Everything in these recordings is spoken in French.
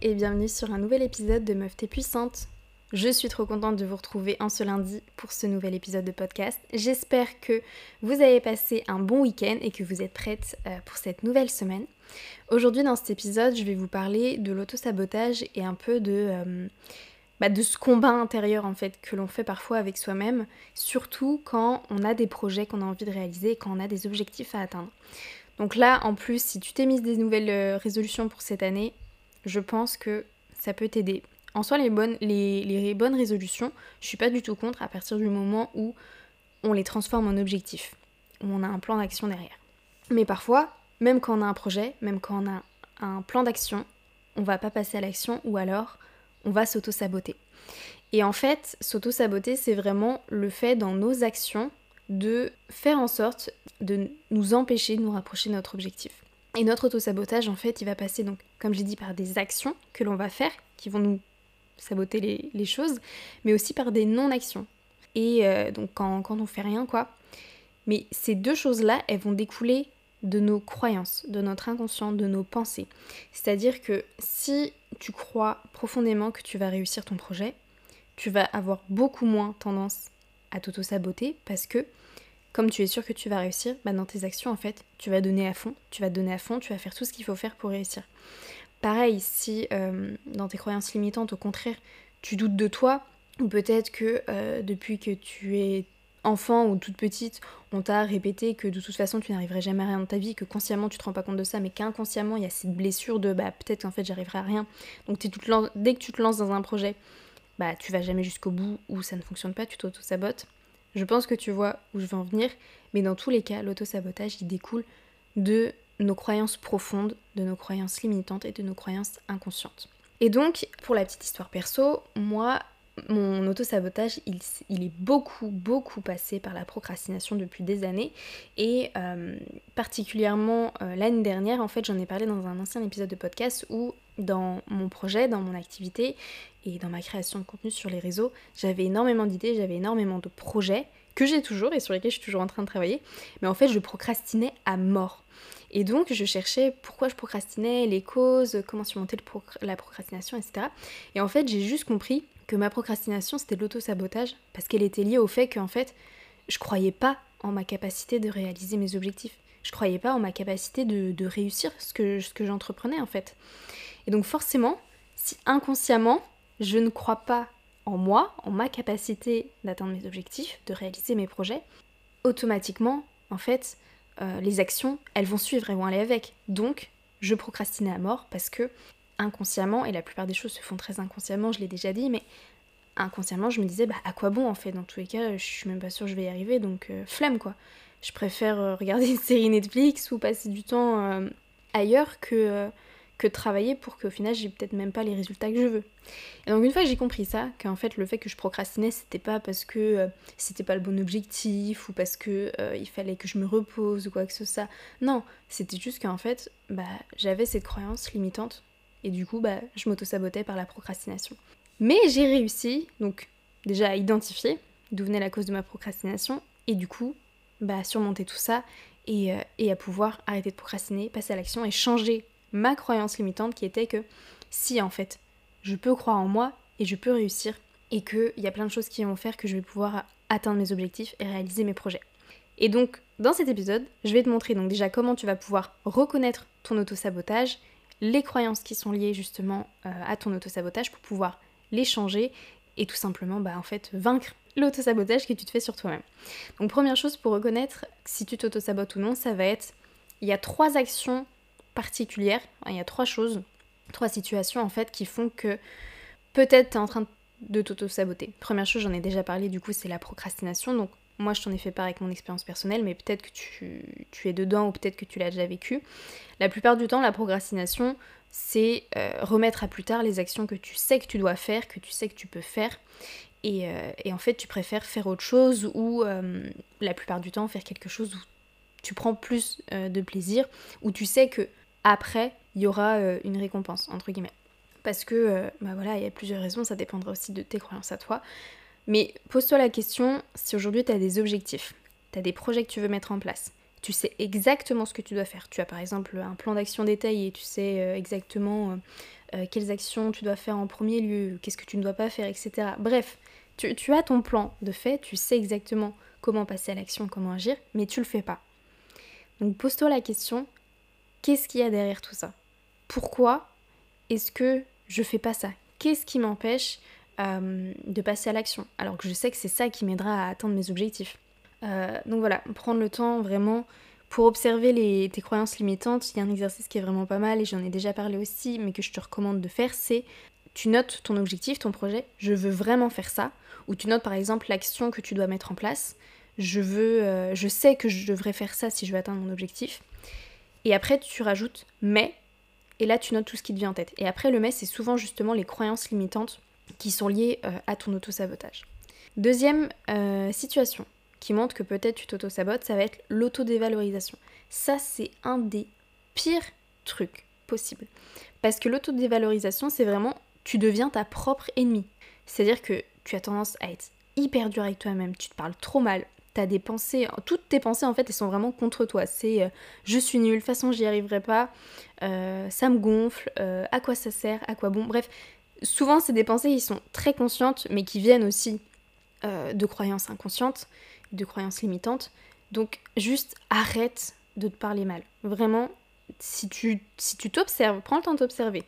Et bienvenue sur un nouvel épisode de Meuf T'es Puissante. Je suis trop contente de vous retrouver en ce lundi pour ce nouvel épisode de podcast. J'espère que vous avez passé un bon week-end et que vous êtes prête euh, pour cette nouvelle semaine. Aujourd'hui dans cet épisode, je vais vous parler de l'auto-sabotage et un peu de, euh, bah, de ce combat intérieur en fait que l'on fait parfois avec soi-même, surtout quand on a des projets qu'on a envie de réaliser et quand on a des objectifs à atteindre. Donc là, en plus, si tu t'es mise des nouvelles euh, résolutions pour cette année, je pense que ça peut t'aider. En soi, les bonnes, les, bonnes résolutions, je suis pas du tout contre à partir du moment où on les transforme en objectifs, où on a un plan d'action derrière. Mais parfois, même quand on a un projet, même quand on a un plan d'action, on va pas passer à l'action ou alors on va s'auto-saboter. Et en fait, s'auto-saboter, c'est vraiment le fait dans nos actions de faire en sorte de nous empêcher de nous rapprocher de notre objectif. Et notre auto-sabotage, en fait, il va passer, donc, comme j'ai dit, par des actions que l'on va faire, qui vont nous saboter les, choses, mais aussi par des non-actions. Et euh, donc, quand, quand on fait rien, quoi. Mais ces deux choses-là, elles vont découler de nos croyances, de notre inconscient, de nos pensées. C'est-à-dire que si tu crois profondément que tu vas réussir ton projet, tu vas avoir beaucoup moins tendance à t'auto-saboter parce que comme tu es sûr que tu vas réussir, bah dans tes actions en fait, tu vas donner à fond, tu vas donner à fond, tu vas faire tout ce qu'il faut faire pour réussir. Pareil, si euh, dans tes croyances limitantes, au contraire, tu doutes de toi, ou peut-être que euh, depuis que tu es enfant ou toute petite, on t'a répété que de toute façon tu n'arriverais jamais à rien dans ta vie, que consciemment tu te rends pas compte de ça, mais qu'inconsciemment il y a cette blessure de bah peut-être qu'en fait j'arriverai à rien. Donc dès que tu te lances dans un projet, bah tu vas jamais jusqu'au bout ou ça ne fonctionne pas, tu t'auto-sabotes. Je pense que tu vois où je veux en venir, mais dans tous les cas, l'auto-sabotage, il découle de nos croyances profondes, de nos croyances limitantes et de nos croyances inconscientes. Et donc, pour la petite histoire perso, moi, mon auto-sabotage, il, est beaucoup, beaucoup passé par la procrastination depuis des années. Et euh, particulièrement euh, l'année dernière, en fait, j'en ai parlé dans un ancien épisode de podcast où dans mon projet, dans mon activité et dans ma création de contenu sur les réseaux, j'avais énormément d'idées, j'avais énormément de projets que j'ai toujours et sur lesquels je suis toujours en train de travailler. Mais en fait, je procrastinais à mort. Et donc, je cherchais pourquoi je procrastinais, les causes, comment surmonter la procrastination, etc. Et en fait, j'ai juste compris que ma procrastination, c'était de l'auto-sabotage, parce qu'elle était liée au fait qu'en fait, je croyais pas en ma capacité de réaliser mes objectifs. Je croyais pas en ma capacité de, réussir ce que, j'entreprenais en fait. Et donc forcément, si inconsciemment, je ne crois pas en moi, en ma capacité d'atteindre mes objectifs, de réaliser mes projets, automatiquement, en fait, euh, les actions, elles vont suivre, elles vont aller avec. Donc, je procrastinais à mort parce que inconsciemment, et la plupart des choses se font très inconsciemment, je l'ai déjà dit, mais inconsciemment, je me disais, bah à quoi bon en fait? Dans tous les cas, je suis même pas sûre que je vais y arriver, donc euh, flemme quoi. Je préfère euh, regarder une série Netflix ou passer du temps euh, ailleurs que, que travailler pour qu'au final, j'ai peut-être même pas les résultats que je veux. Et donc, une fois que j'ai compris ça, qu'en fait, le fait que je procrastinais, c'était pas parce que c'était pas le bon objectif ou parce que il fallait que je me repose ou quoi que ce soit. Non, c'était juste qu'en fait, bah, j'avais cette croyance limitante et du coup, bah, je m'auto-sabotais par la procrastination. Mais j'ai réussi, donc déjà à identifier d'où venait la cause de ma procrastination, et du coup, bah, surmonter tout ça et, euh, et à pouvoir arrêter de procrastiner, passer à l'action et changer ma croyance limitante qui était que si en fait je peux croire en moi et je peux réussir et qu'il y a plein de choses qui vont faire que je vais pouvoir atteindre mes objectifs et réaliser mes projets. Et donc dans cet épisode, je vais te montrer donc déjà comment tu vas pouvoir reconnaître ton auto-sabotage les croyances qui sont liées justement euh, à ton autosabotage pour pouvoir les changer et tout simplement bah, en fait vaincre l'autosabotage que tu te fais sur toi-même. Donc première chose pour reconnaître si tu t'autosabotes ou non, ça va être il y a trois actions particulières, il y a trois choses, trois situations en fait qui font que peut-être tu es en train de t'auto-saboter. Première chose, j'en ai déjà parlé du coup, c'est la procrastination. Donc moi, je t'en ai fait part avec mon expérience personnelle, mais peut-être que tu, es dedans ou peut-être que tu l'as déjà vécu. La plupart du temps, la procrastination, c'est euh, remettre à plus tard les actions que tu sais que tu dois faire, que tu sais que tu peux faire. Et, euh, en fait, tu préfères faire autre chose ou euh, la plupart du temps faire quelque chose où tu prends plus de plaisir, où tu sais que après, il y aura une récompense, entre guillemets. Parce que, bah voilà, il y a plusieurs raisons, ça dépendra aussi de tes croyances à toi. Mais pose-toi la question si aujourd'hui tu as des objectifs, tu as des projets que tu veux mettre en place. Tu sais exactement ce que tu dois faire. Tu as par exemple un plan d'action détaillé, tu sais euh, exactement euh, quelles actions tu dois faire en premier lieu, qu'est-ce que tu ne dois pas faire, etc. Bref, tu, as ton plan de fait, tu sais exactement comment passer à l'action, comment agir, mais tu le fais pas. Donc pose-toi la question, qu'est-ce qu'il y a derrière tout ça? Pourquoi est-ce que je fais pas ça? Qu'est-ce qui m'empêche euh, de passer à l'action? Alors que je sais que c'est ça qui m'aidera à atteindre mes objectifs. Euh, donc voilà, prendre le temps vraiment pour observer tes croyances limitantes. Il y a un exercice qui est vraiment pas mal et j'en ai déjà parlé aussi, mais que je te recommande de faire, c'est tu notes ton objectif, ton projet, je veux vraiment faire ça, ou tu notes par exemple l'action que tu dois mettre en place, je veux, euh, je sais que je devrais faire ça si je veux atteindre mon objectif. Et après tu rajoutes mais, et là tu notes tout ce qui te vient en tête. Et après le mais c'est souvent justement les croyances limitantes qui sont liées euh, à ton auto-sabotage. Deuxième euh, situation qui montre que peut-être tu t'auto-sabotes, ça va être l'autodévalorisation. Ça c'est un des pires trucs possibles. Parce que l'autodévalorisation c'est vraiment tu deviens ta propre ennemie. C'est-à-dire que tu as tendance à être hyper dur avec toi-même, tu te parles trop mal, t'as des pensées, toutes tes pensées en fait elles sont vraiment contre toi. C'est euh, je suis nulle, de toute façon j'y arriverai pas, euh, ça me gonfle, euh, à quoi ça sert, à quoi bon. Bref, souvent c'est des pensées qui sont très conscientes mais qui viennent aussi de croyances inconscientes, de croyances limitantes. Donc juste arrête de te parler mal. Vraiment, si tu si tu t'observes, prends le temps de t'observer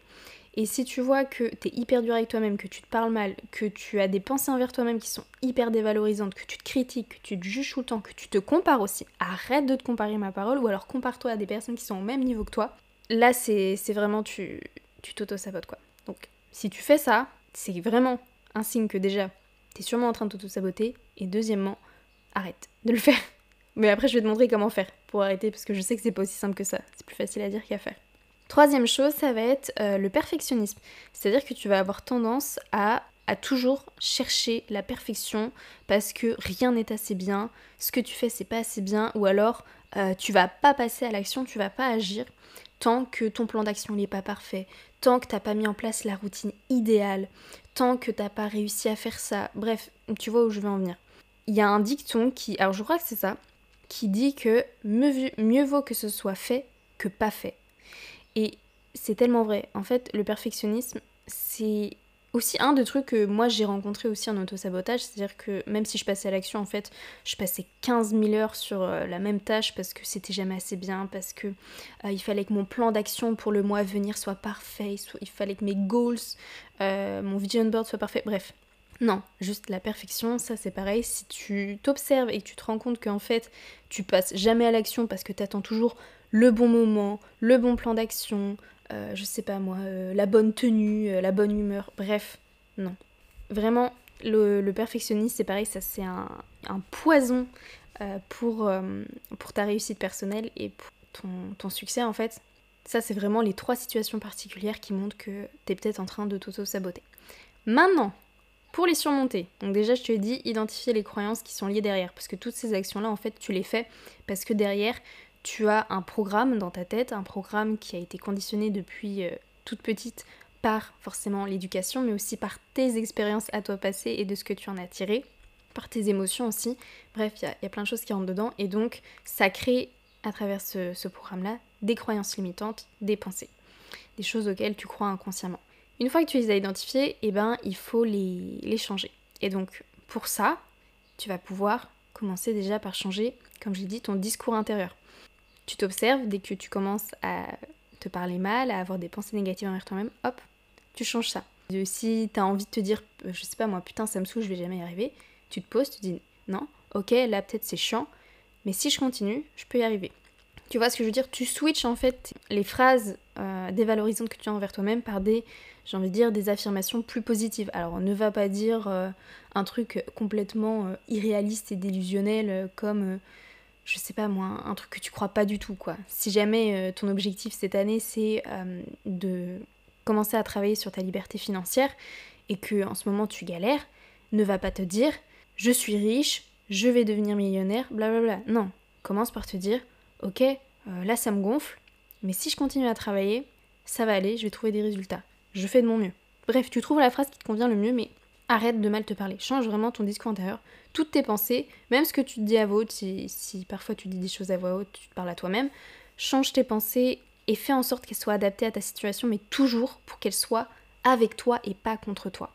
et si tu vois que tu es hyper dur avec toi-même, que tu te parles mal, que tu as des pensées envers toi-même qui sont hyper dévalorisantes, que tu te critiques, que tu te juges tout le temps, que tu te compares aussi, arrête de te comparer ma parole ou alors compare-toi à des personnes qui sont au même niveau que toi. Là, c'est vraiment tu tu t'auto-sabotes quoi. Donc, si tu fais ça, c'est vraiment un signe que déjà, tu es sûrement en train de t'auto-saboter. Et deuxièmement, arrête de le faire. Mais après, je vais te montrer comment faire pour arrêter parce que je sais que c'est pas aussi simple que ça. C'est plus facile à dire qu'à faire. Troisième chose, ça va être euh, le perfectionnisme. C'est-à-dire que tu vas avoir tendance à, toujours chercher la perfection parce que rien n'est assez bien, ce que tu fais c'est pas assez bien, ou alors euh, tu vas pas passer à l'action, tu vas pas agir tant que ton plan d'action n'est pas parfait, tant que t'as pas mis en place la routine idéale, tant que t'as pas réussi à faire ça. Bref, tu vois où je veux en venir. Il y a un dicton qui, alors je crois que c'est ça, qui dit que mieux vaut que ce soit fait que pas fait. Et c'est tellement vrai. En fait, le perfectionnisme, c'est aussi un des trucs que moi j'ai rencontré aussi en auto-sabotage, c'est-à-dire que même si je passais à l'action, en fait, je passais 15 000 heures sur euh, la même tâche parce que c'était jamais assez bien, parce que euh, il fallait que mon plan d'action pour le mois à venir soit parfait, il fallait que mes goals, euh, mon vision board soit parfait, bref. Non, juste la perfection, ça c'est pareil. Si tu t'observes et que tu te rends compte qu'en fait tu passes jamais à l'action parce que tu attends toujours le bon moment, le bon plan d'action, euh, je sais pas moi, euh, la bonne tenue, euh, la bonne humeur, bref, non. Vraiment, le, perfectionnisme, c'est pareil, ça c'est un, poison pour, pour ta réussite personnelle et pour ton, ton succès en fait. Ça, c'est vraiment les trois situations particulières qui montrent que t'es peut-être en train de t'auto-saboter. Maintenant, pour les surmonter, donc déjà je te dit, identifier les croyances qui sont liées derrière, parce que toutes ces actions-là, en fait, tu les fais parce que derrière, tu as un programme dans ta tête, un programme qui a été conditionné depuis euh, toute petite par forcément l'éducation, mais aussi par tes expériences à toi passées et de ce que tu en as tiré, par tes émotions aussi. Bref, il y, a plein de choses qui rentrent dedans, et donc ça crée à travers ce, programme-là des croyances limitantes, des pensées, des choses auxquelles tu crois inconsciemment. Une fois que tu les as identifiées, eh ben, il faut les, les changer. Et donc pour ça, tu vas pouvoir commencer déjà par changer, comme je l'ai dit, ton discours intérieur tu t'observes, dès que tu commences à te parler mal, à avoir des pensées négatives envers toi-même, hop, tu changes ça. Si tu as envie de te dire, euh, je sais pas moi, putain, ça me saoule, je vais jamais y arriver, tu te poses, tu te dis, non, ok, là peut-être c'est chiant, mais si je continue, je peux y arriver. Tu vois ce que je veux dire? Tu switches en fait les phrases euh, dévalorisantes que tu as envers toi-même par des, j'ai envie de dire, des affirmations plus positives. Alors ne va pas dire euh, un truc complètement irréaliste et délusionnel comme je sais pas moi, un truc que tu crois pas du tout quoi. Si jamais euh, ton objectif cette année c'est euh, de commencer à travailler sur ta liberté financière et que en ce moment tu galères, ne va pas te dire je suis riche, je vais devenir millionnaire, blablabla. Non, commence par te dire ok, euh, là ça me gonfle, mais si je continue à travailler, ça va aller, je vais trouver des résultats. Je fais de mon mieux. Bref, tu trouves la phrase qui te convient le mieux, mais arrête de mal te parler. Change vraiment ton discours intérieur, toutes tes pensées, même ce que tu te dis à voix haute, si, parfois tu dis des choses à voix haute, tu te parles à toi-même, change tes pensées et fais en sorte qu'elle soit adaptée à ta situation, mais toujours pour qu'elle soit avec toi et pas contre toi.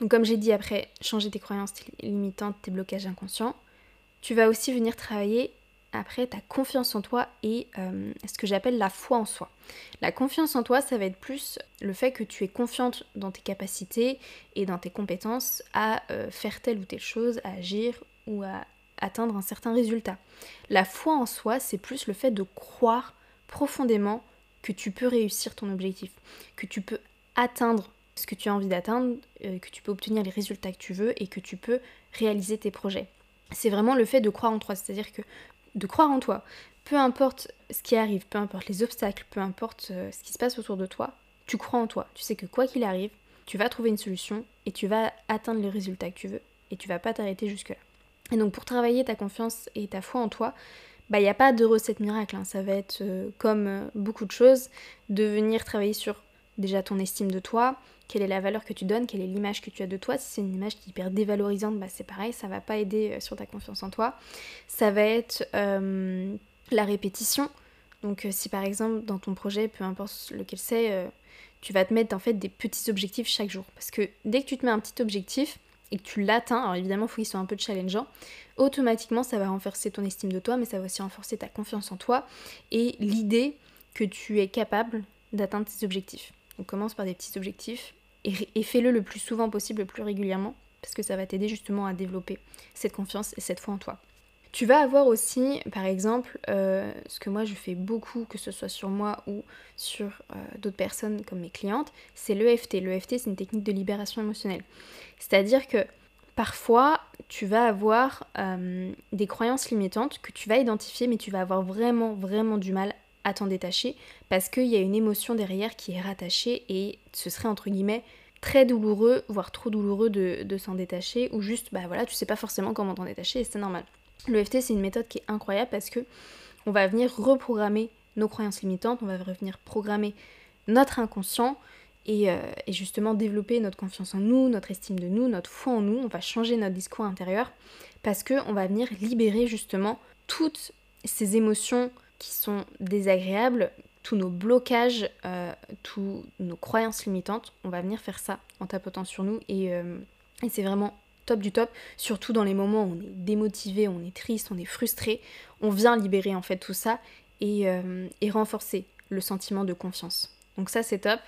Donc comme j'ai dit après, changer tes croyances limitantes, tes blocages inconscients, tu vas aussi venir travailler après ta confiance en toi et euh, ce que j'appelle la foi en soi. La confiance en toi, ça va être plus le fait que tu es confiante dans tes capacités et dans tes compétences à euh, faire telle ou telle chose, à agir ou à atteindre un certain résultat. La foi en soi, c'est plus le fait de croire profondément que tu peux réussir ton objectif, que tu peux atteindre ce que tu as envie d'atteindre, euh, que tu peux obtenir les résultats que tu veux et que tu peux réaliser tes projets. C'est vraiment le fait de croire en toi, c'est-à-dire que de croire en toi, peu importe ce qui arrive, peu importe les obstacles, peu importe euh, ce qui se passe autour de toi, tu crois en toi. Tu sais que quoi qu'il arrive, tu vas trouver une solution et tu vas atteindre les résultats que tu veux et tu vas pas t'arrêter jusque-là. Et donc pour travailler ta confiance et ta foi en toi, bah il n'y a pas de recette miracle, hein. ça va être euh, comme beaucoup de choses, de venir travailler sur déjà ton estime de toi, quelle est la valeur que tu donnes, quelle est l'image que tu as de toi. Si c'est une image qui est hyper dévalorisante, bah c'est pareil, ça va pas aider euh, sur ta confiance en toi. Ça va être euh, la répétition. Donc euh, si par exemple dans ton projet, peu importe lequel c'est, tu vas te mettre en fait des petits objectifs chaque jour. Parce que dès que tu te mets un petit objectif et que tu l'atteins, alors évidemment il faut qu'il soit un peu challengeant, automatiquement ça va renforcer ton estime de toi, mais ça va aussi renforcer ta confiance en toi et l'idée que tu es capable d'atteindre tes objectifs. On commence par des petits objectifs et, fais-le le plus souvent possible, le plus régulièrement, parce que ça va t'aider justement à développer cette confiance et cette foi en toi. Tu vas avoir aussi, par exemple, euh, ce que moi je fais beaucoup, que ce soit sur moi ou sur euh, d'autres personnes comme mes clientes, c'est l'EFT. L'EFT, c'est une technique de libération émotionnelle. C'est-à-dire que parfois, tu vas avoir euh, des croyances limitantes que tu vas identifier, mais tu vas avoir vraiment, vraiment du mal à t'en détacher parce qu'il y a une émotion derrière qui est rattachée et ce serait entre guillemets très douloureux, voire trop douloureux de, s'en détacher ou juste bah voilà tu sais pas forcément comment t'en détacher et c'est normal. L'EFT c'est une méthode qui est incroyable parce que on va venir reprogrammer nos croyances limitantes, on va revenir programmer notre inconscient et, euh, et, justement développer notre confiance en nous, notre estime de nous, notre foi en nous, on va changer notre discours intérieur parce que on va venir libérer justement toutes ces émotions qui sont désagréables, tous nos blocages, euh, nos croyances limitantes, on va venir faire ça en tapotant sur nous euh, et, c'est vraiment top du top, surtout dans les moments où on est démotivé, on est triste, on est frustré, on vient libérer en fait tout ça et, euh, et renforcer le sentiment de confiance. Donc ça c'est top.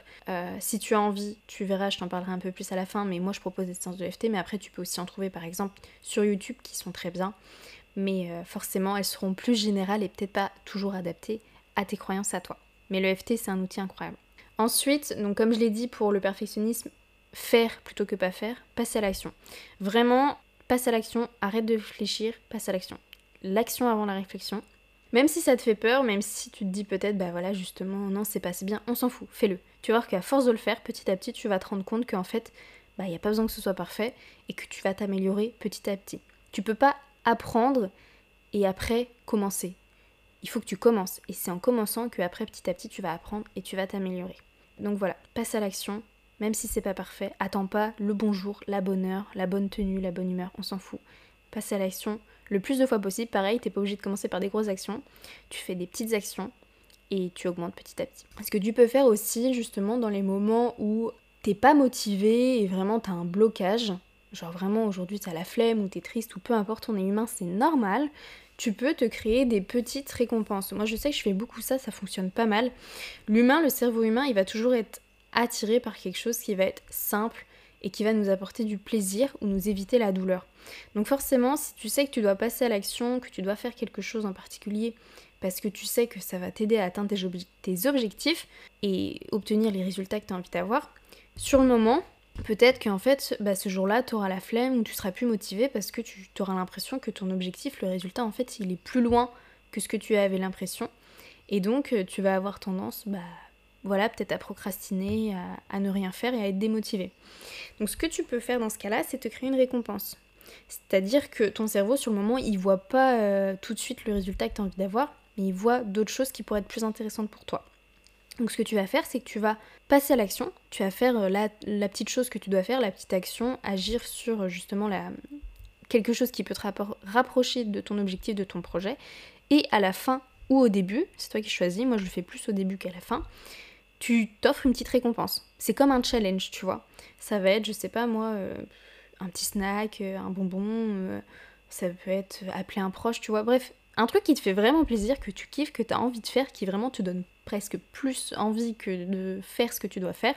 si tu as envie, tu verras, je t'en parlerai un peu plus à la fin, mais moi je propose des séances de FT, mais après tu peux aussi en trouver par exemple sur YouTube qui sont très bien mais euh, forcément elles seront plus générales et peut-être pas toujours adaptées à tes croyances à toi. Mais le FT c'est un outil incroyable. Ensuite, donc comme je l'ai dit pour le perfectionnisme, faire plutôt que pas faire, passe à l'action. Vraiment, passe à l'action, arrête de réfléchir, passe à l'action. L'action avant la réflexion. Même si ça te fait peur, même si tu te dis peut-être, bah voilà, justement, non, c'est pas si bien, on s'en fout, fais-le. Tu vas voir qu'à force de le faire, petit à petit, tu vas te rendre compte qu'en fait, bah, il n'y a pas besoin que ce soit parfait et que tu vas t'améliorer petit à petit. Tu peux pas apprendre et après commencer. Il faut que tu commences et c'est en commençant que après petit à petit tu vas apprendre et tu vas t'améliorer. Donc voilà, passe à l'action, même si c'est pas parfait, attends pas le bon jour, la bonne heure, la bonne tenue, la bonne humeur, on s'en fout. Passe à l'action le plus de fois possible, pareil, t'es pas obligé de commencer par des grosses actions, tu fais des petites actions et tu augmentes petit à petit. Ce que tu peux faire aussi justement dans les moments où t'es pas motivé et vraiment t'as un blocage, genre vraiment aujourd'hui t'as la flemme ou t'es triste ou peu importe, on est humain, c'est normal, tu peux te créer des petites récompenses. Moi je sais que je fais beaucoup ça, ça fonctionne pas mal. L'humain, le cerveau humain, il va toujours être attiré par quelque chose qui va être simple et qui va nous apporter du plaisir ou nous éviter la douleur. Donc forcément, si tu sais que tu dois passer à l'action, que tu dois faire quelque chose en particulier, parce que tu sais que ça va t'aider à atteindre tes, objectifs et obtenir les résultats que tu as envie d'avoir, sur le moment, peut-être qu'en fait, bah, ce jour-là, tu auras la flemme ou tu seras plus motivé parce que tu auras l'impression que ton objectif, le résultat, en fait, il est plus loin que ce que tu avais l'impression. Et donc, euh, tu vas avoir tendance, bah, voilà, peut-être à procrastiner, à, ne rien faire et à être démotivé. Donc, ce que tu peux faire dans ce cas-là, c'est te créer une récompense. C'est-à-dire que ton cerveau, sur le moment, il voit pas euh, tout de suite le résultat que tu as envie d'avoir, mais il voit d'autres choses qui pourraient être plus intéressantes pour toi. Donc ce que tu vas faire, c'est que tu vas passer à l'action, tu vas faire euh, la, petite chose que tu dois faire, la petite action, agir sur euh, justement la, quelque chose qui peut te rapprocher de ton objectif, de ton projet. Et à la fin ou au début, c'est toi qui choisis, moi je le fais plus au début qu'à la fin, tu t'offres une petite récompense. C'est comme un challenge, tu vois. Ça va être, je sais pas moi, euh, un petit snack, un bonbon, ça peut être appeler un proche, tu vois. Bref, un truc qui te fait vraiment plaisir, que tu kiffes, que tu as envie de faire, qui vraiment te donne presque plus envie que de faire ce que tu dois faire,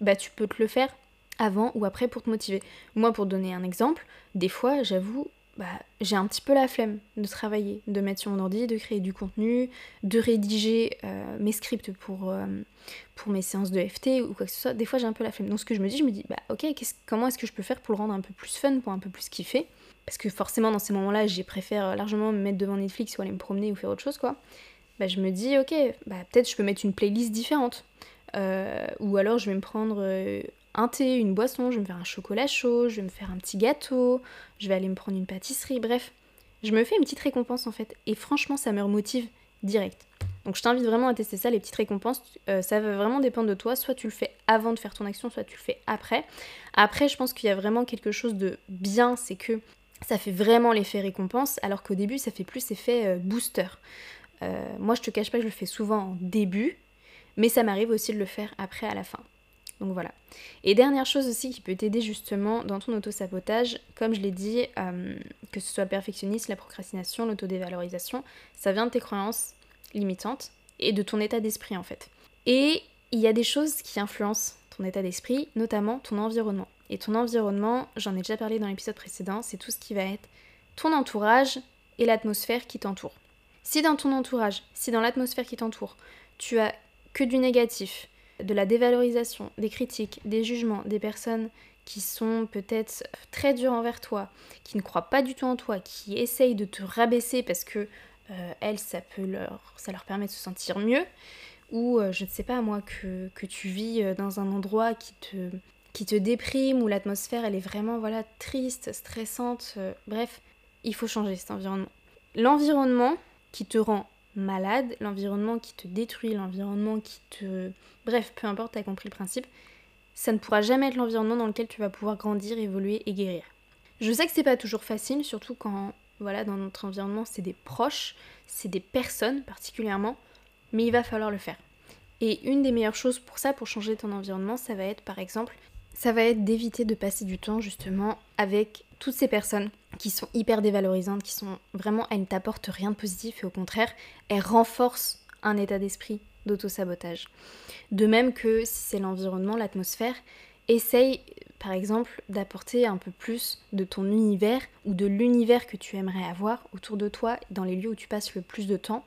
bah tu peux te le faire avant ou après pour te motiver. Moi, pour donner un exemple, des fois, j'avoue, bah, j'ai un petit peu la flemme de travailler, de mettre sur mon ordi, de créer du contenu, de rédiger euh, mes scripts pour, euh, pour mes séances de FT ou quoi que ce soit. Des fois, j'ai un peu la flemme. Donc, ce que je me dis, je me dis, bah ok, comment est-ce que je peux faire pour le rendre un peu plus fun, pour un peu plus kiffer? Parce que forcément, dans ces moments-là, j'ai préfère largement me mettre devant Netflix ou aller me promener ou faire autre chose, quoi. Bah, je me dis, ok, bah, peut-être je peux mettre une playlist différente. Euh, ou alors, je vais me prendre un thé, une boisson, je vais me faire un chocolat chaud, je vais me faire un petit gâteau, je vais aller me prendre une pâtisserie, bref. Je me fais une petite récompense en fait. Et franchement, ça me remotive direct. Donc je t'invite vraiment à tester ça, les petites récompenses. Euh, ça va vraiment dépendre de toi. Soit tu le fais avant de faire ton action, soit tu le fais après. Après, je pense qu'il y a vraiment quelque chose de bien, c'est que ça fait vraiment l'effet récompense, alors qu'au début, ça fait plus effet euh, booster. Euh, moi, je te cache pas que je le fais souvent en début, mais ça m'arrive aussi de le faire après à la fin. Donc voilà. Et dernière chose aussi qui peut t'aider justement dans ton auto-sabotage, comme je l'ai dit, euh, que ce soit le perfectionnisme, la procrastination, l'autodévalorisation, ça vient de tes croyances limitantes et de ton état d'esprit en fait. Et il y a des choses qui influencent ton état d'esprit, notamment ton environnement. Et ton environnement, j'en ai déjà parlé dans l'épisode précédent, c'est tout ce qui va être ton entourage et l'atmosphère qui t'entoure. Si dans ton entourage, si dans l'atmosphère qui t'entoure, tu as que du négatif, de la dévalorisation, des critiques, des jugements, des personnes qui sont peut-être très dures envers toi, qui ne croient pas du tout en toi, qui essayent de te rabaisser parce que euh, elles, ça peut leur, ça leur permet de se sentir mieux, ou euh, je ne sais pas moi que, que, tu vis euh, dans un endroit qui te, qui te déprime, où l'atmosphère elle est vraiment voilà triste, stressante, bref, il faut changer cet environnement. L'environnement qui te rend malade, l'environnement qui te détruit, l'environnement qui te... Bref, peu importe, t'as compris le principe, ça ne pourra jamais être l'environnement dans lequel tu vas pouvoir grandir, évoluer et guérir. Je sais que c'est pas toujours facile, surtout quand, voilà, dans notre environnement, c'est des proches, c'est des personnes particulièrement, mais il va falloir le faire. Et une des meilleures choses pour ça, pour changer ton environnement, ça va être par exemple, ça va être d'éviter de passer du temps justement avec toutes ces personnes qui sont hyper dévalorisantes, qui sont vraiment, elles ne t'apportent rien de positif et au contraire, elles renforcent un état d'esprit d'auto-sabotage. De même que si c'est l'environnement, l'atmosphère, essaye par exemple d'apporter un peu plus de ton univers ou de l'univers que tu aimerais avoir autour de toi, dans les lieux où tu passes le plus de temps.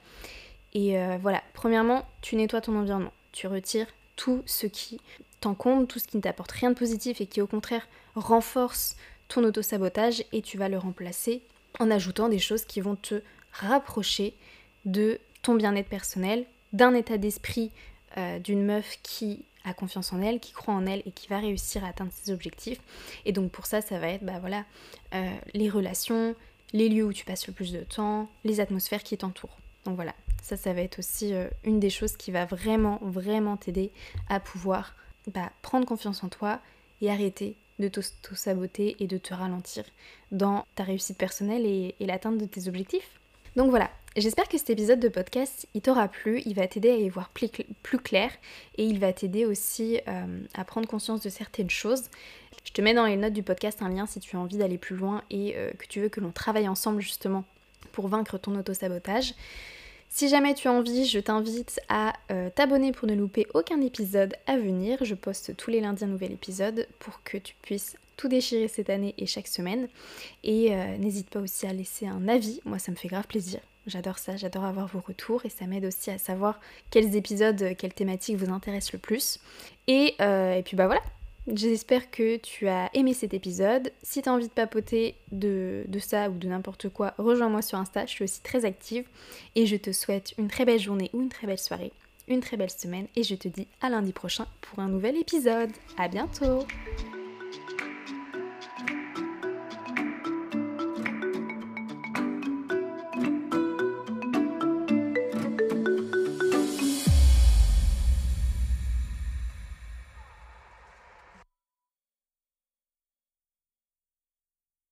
Et euh, voilà, premièrement, tu nettoies ton environnement, tu retires tout ce qui t'encombre, tout ce qui ne t'apporte rien de positif et qui au contraire renforce ton auto-sabotage et tu vas le remplacer en ajoutant des choses qui vont te rapprocher de ton bien-être personnel, d'un état d'esprit euh, d'une meuf qui a confiance en elle, qui croit en elle et qui va réussir à atteindre ses objectifs. Et donc pour ça, ça va être bah voilà, euh, les relations, les lieux où tu passes le plus de temps, les atmosphères qui t'entourent. Donc voilà, ça, ça va être aussi euh, une des choses qui va vraiment, vraiment t'aider à pouvoir bah, prendre confiance en toi et arrêter de t'auto-saboter et de te ralentir dans ta réussite personnelle et, l'atteinte de tes objectifs. Donc voilà, j'espère que cet épisode de podcast, il t'aura plu, il va t'aider à y voir plus, clair et il va t'aider aussi euh, à prendre conscience de certaines choses. Je te mets dans les notes du podcast un lien si tu as envie d'aller plus loin et euh, que tu veux que l'on travaille ensemble justement pour vaincre ton auto-sabotage. Si jamais tu as envie, je t'invite à euh, t'abonner pour ne louper aucun épisode à venir. Je poste tous les lundis un nouvel épisode pour que tu puisses tout déchirer cette année et chaque semaine. Et euh, n'hésite pas aussi à laisser un avis, moi ça me fait grave plaisir. J'adore ça, j'adore avoir vos retours et ça m'aide aussi à savoir quels épisodes, quelles thématiques vous intéressent le plus. Et, euh, et puis bah voilà, J'espère que tu as aimé cet épisode. Si tu as envie de papoter de, de ça ou de n'importe quoi, rejoins-moi sur Insta, je suis aussi très active. Et je te souhaite une très belle journée ou une très belle soirée, une très belle semaine. Et je te dis à lundi prochain pour un nouvel épisode. À bientôt